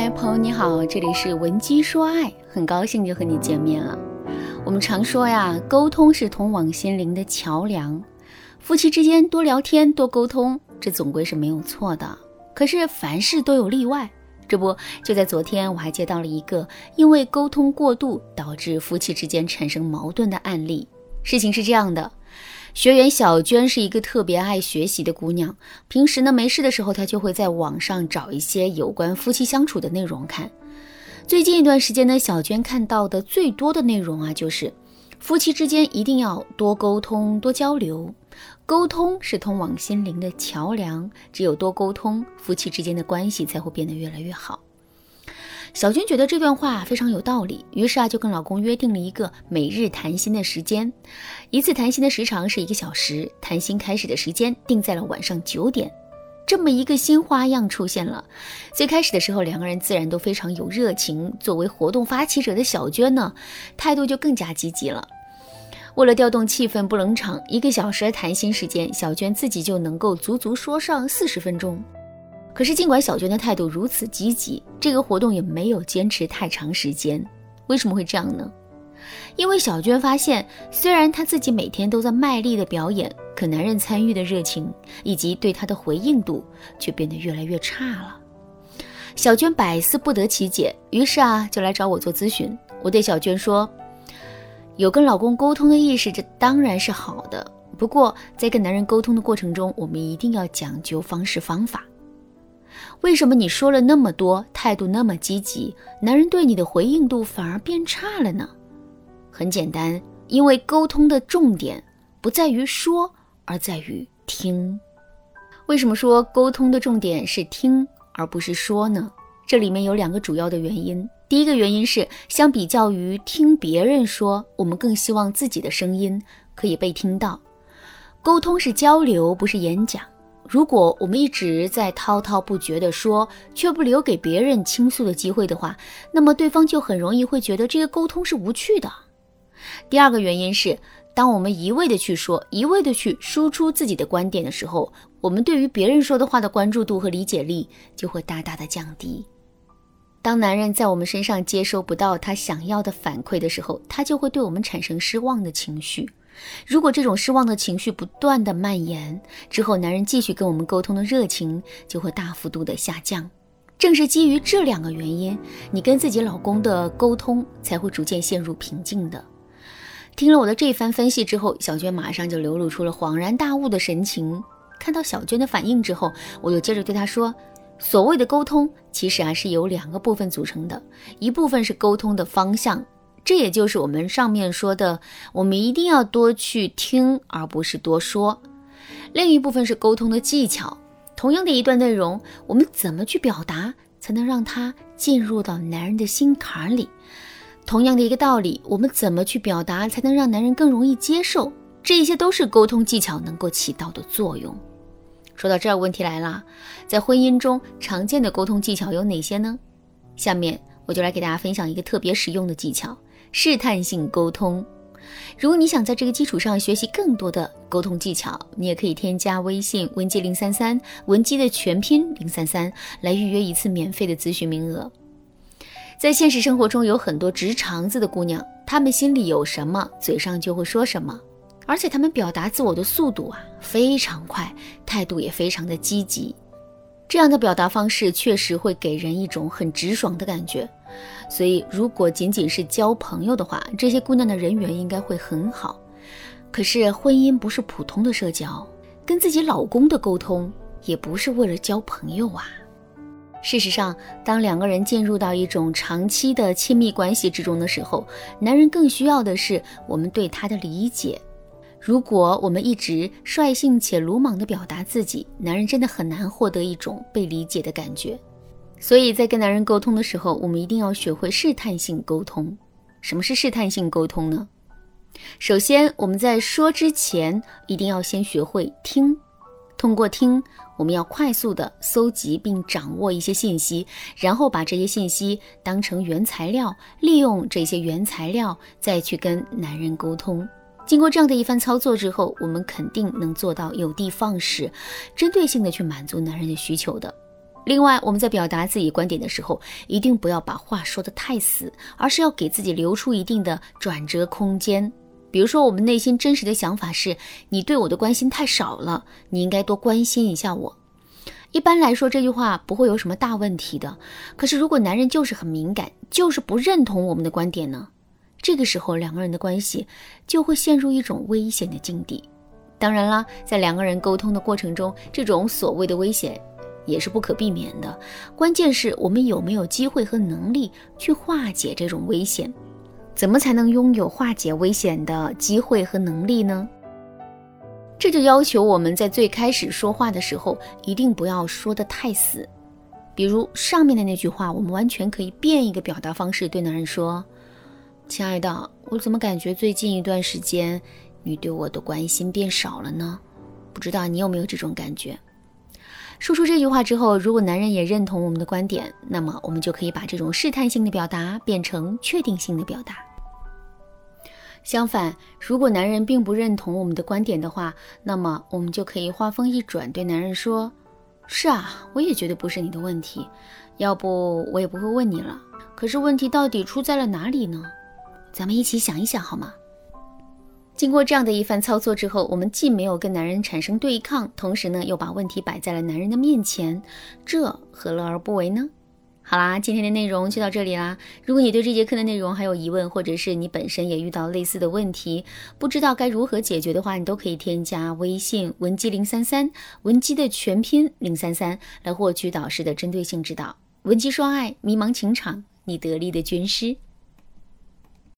嗨，朋友你好，这里是文姬说爱，很高兴又和你见面了。我们常说呀，沟通是通往心灵的桥梁，夫妻之间多聊天、多沟通，这总归是没有错的。可是凡事都有例外，这不就在昨天，我还接到了一个因为沟通过度导致夫妻之间产生矛盾的案例。事情是这样的。学员小娟是一个特别爱学习的姑娘，平时呢没事的时候，她就会在网上找一些有关夫妻相处的内容看。最近一段时间呢，小娟看到的最多的内容啊，就是夫妻之间一定要多沟通、多交流，沟通是通往心灵的桥梁，只有多沟通，夫妻之间的关系才会变得越来越好。小娟觉得这段话非常有道理，于是啊就跟老公约定了一个每日谈心的时间，一次谈心的时长是一个小时，谈心开始的时间定在了晚上九点。这么一个新花样出现了。最开始的时候，两个人自然都非常有热情。作为活动发起者的小娟呢，态度就更加积极了。为了调动气氛不冷场，一个小时的谈心时间，小娟自己就能够足足说上四十分钟。可是，尽管小娟的态度如此积极，这个活动也没有坚持太长时间。为什么会这样呢？因为小娟发现，虽然她自己每天都在卖力的表演，可男人参与的热情以及对她的回应度却变得越来越差了。小娟百思不得其解，于是啊，就来找我做咨询。我对小娟说：“有跟老公沟通的意识，这当然是好的。不过，在跟男人沟通的过程中，我们一定要讲究方式方法。”为什么你说了那么多，态度那么积极，男人对你的回应度反而变差了呢？很简单，因为沟通的重点不在于说，而在于听。为什么说沟通的重点是听而不是说呢？这里面有两个主要的原因。第一个原因是，相比较于听别人说，我们更希望自己的声音可以被听到。沟通是交流，不是演讲。如果我们一直在滔滔不绝地说，却不留给别人倾诉的机会的话，那么对方就很容易会觉得这个沟通是无趣的。第二个原因是，当我们一味的去说，一味的去输出自己的观点的时候，我们对于别人说的话的关注度和理解力就会大大的降低。当男人在我们身上接收不到他想要的反馈的时候，他就会对我们产生失望的情绪。如果这种失望的情绪不断的蔓延之后，男人继续跟我们沟通的热情就会大幅度的下降。正是基于这两个原因，你跟自己老公的沟通才会逐渐陷入瓶颈的。听了我的这一番分析之后，小娟马上就流露出了恍然大悟的神情。看到小娟的反应之后，我又接着对她说：“所谓的沟通，其实啊是由两个部分组成的，一部分是沟通的方向。”这也就是我们上面说的，我们一定要多去听，而不是多说。另一部分是沟通的技巧。同样的一段内容，我们怎么去表达，才能让它进入到男人的心坎里？同样的一个道理，我们怎么去表达，才能让男人更容易接受？这些都是沟通技巧能够起到的作用。说到这儿，问题来了，在婚姻中常见的沟通技巧有哪些呢？下面我就来给大家分享一个特别实用的技巧。试探性沟通。如果你想在这个基础上学习更多的沟通技巧，你也可以添加微信文姬零三三，文姬的全拼零三三，来预约一次免费的咨询名额。在现实生活中，有很多直肠子的姑娘，她们心里有什么，嘴上就会说什么，而且她们表达自我的速度啊非常快，态度也非常的积极。这样的表达方式确实会给人一种很直爽的感觉。所以，如果仅仅是交朋友的话，这些姑娘的人缘应该会很好。可是，婚姻不是普通的社交，跟自己老公的沟通也不是为了交朋友啊。事实上，当两个人进入到一种长期的亲密关系之中的时候，男人更需要的是我们对他的理解。如果我们一直率性且鲁莽地表达自己，男人真的很难获得一种被理解的感觉。所以在跟男人沟通的时候，我们一定要学会试探性沟通。什么是试探性沟通呢？首先，我们在说之前，一定要先学会听。通过听，我们要快速的搜集并掌握一些信息，然后把这些信息当成原材料，利用这些原材料再去跟男人沟通。经过这样的一番操作之后，我们肯定能做到有的放矢，针对性的去满足男人的需求的。另外，我们在表达自己观点的时候，一定不要把话说得太死，而是要给自己留出一定的转折空间。比如说，我们内心真实的想法是：你对我的关心太少了，你应该多关心一下我。一般来说，这句话不会有什么大问题的。可是，如果男人就是很敏感，就是不认同我们的观点呢？这个时候，两个人的关系就会陷入一种危险的境地。当然啦，在两个人沟通的过程中，这种所谓的危险。也是不可避免的，关键是我们有没有机会和能力去化解这种危险？怎么才能拥有化解危险的机会和能力呢？这就要求我们在最开始说话的时候，一定不要说的太死。比如上面的那句话，我们完全可以变一个表达方式，对男人说：“亲爱的，我怎么感觉最近一段时间你对我的关心变少了呢？不知道你有没有这种感觉？”说出这句话之后，如果男人也认同我们的观点，那么我们就可以把这种试探性的表达变成确定性的表达。相反，如果男人并不认同我们的观点的话，那么我们就可以话锋一转，对男人说：“是啊，我也觉得不是你的问题，要不我也不会问你了。可是问题到底出在了哪里呢？咱们一起想一想好吗？”经过这样的一番操作之后，我们既没有跟男人产生对抗，同时呢又把问题摆在了男人的面前，这何乐而不为呢？好啦，今天的内容就到这里啦。如果你对这节课的内容还有疑问，或者是你本身也遇到类似的问题，不知道该如何解决的话，你都可以添加微信文姬零三三，文姬的全拼零三三，来获取导师的针对性指导。文姬说爱，迷茫情场，你得力的军师。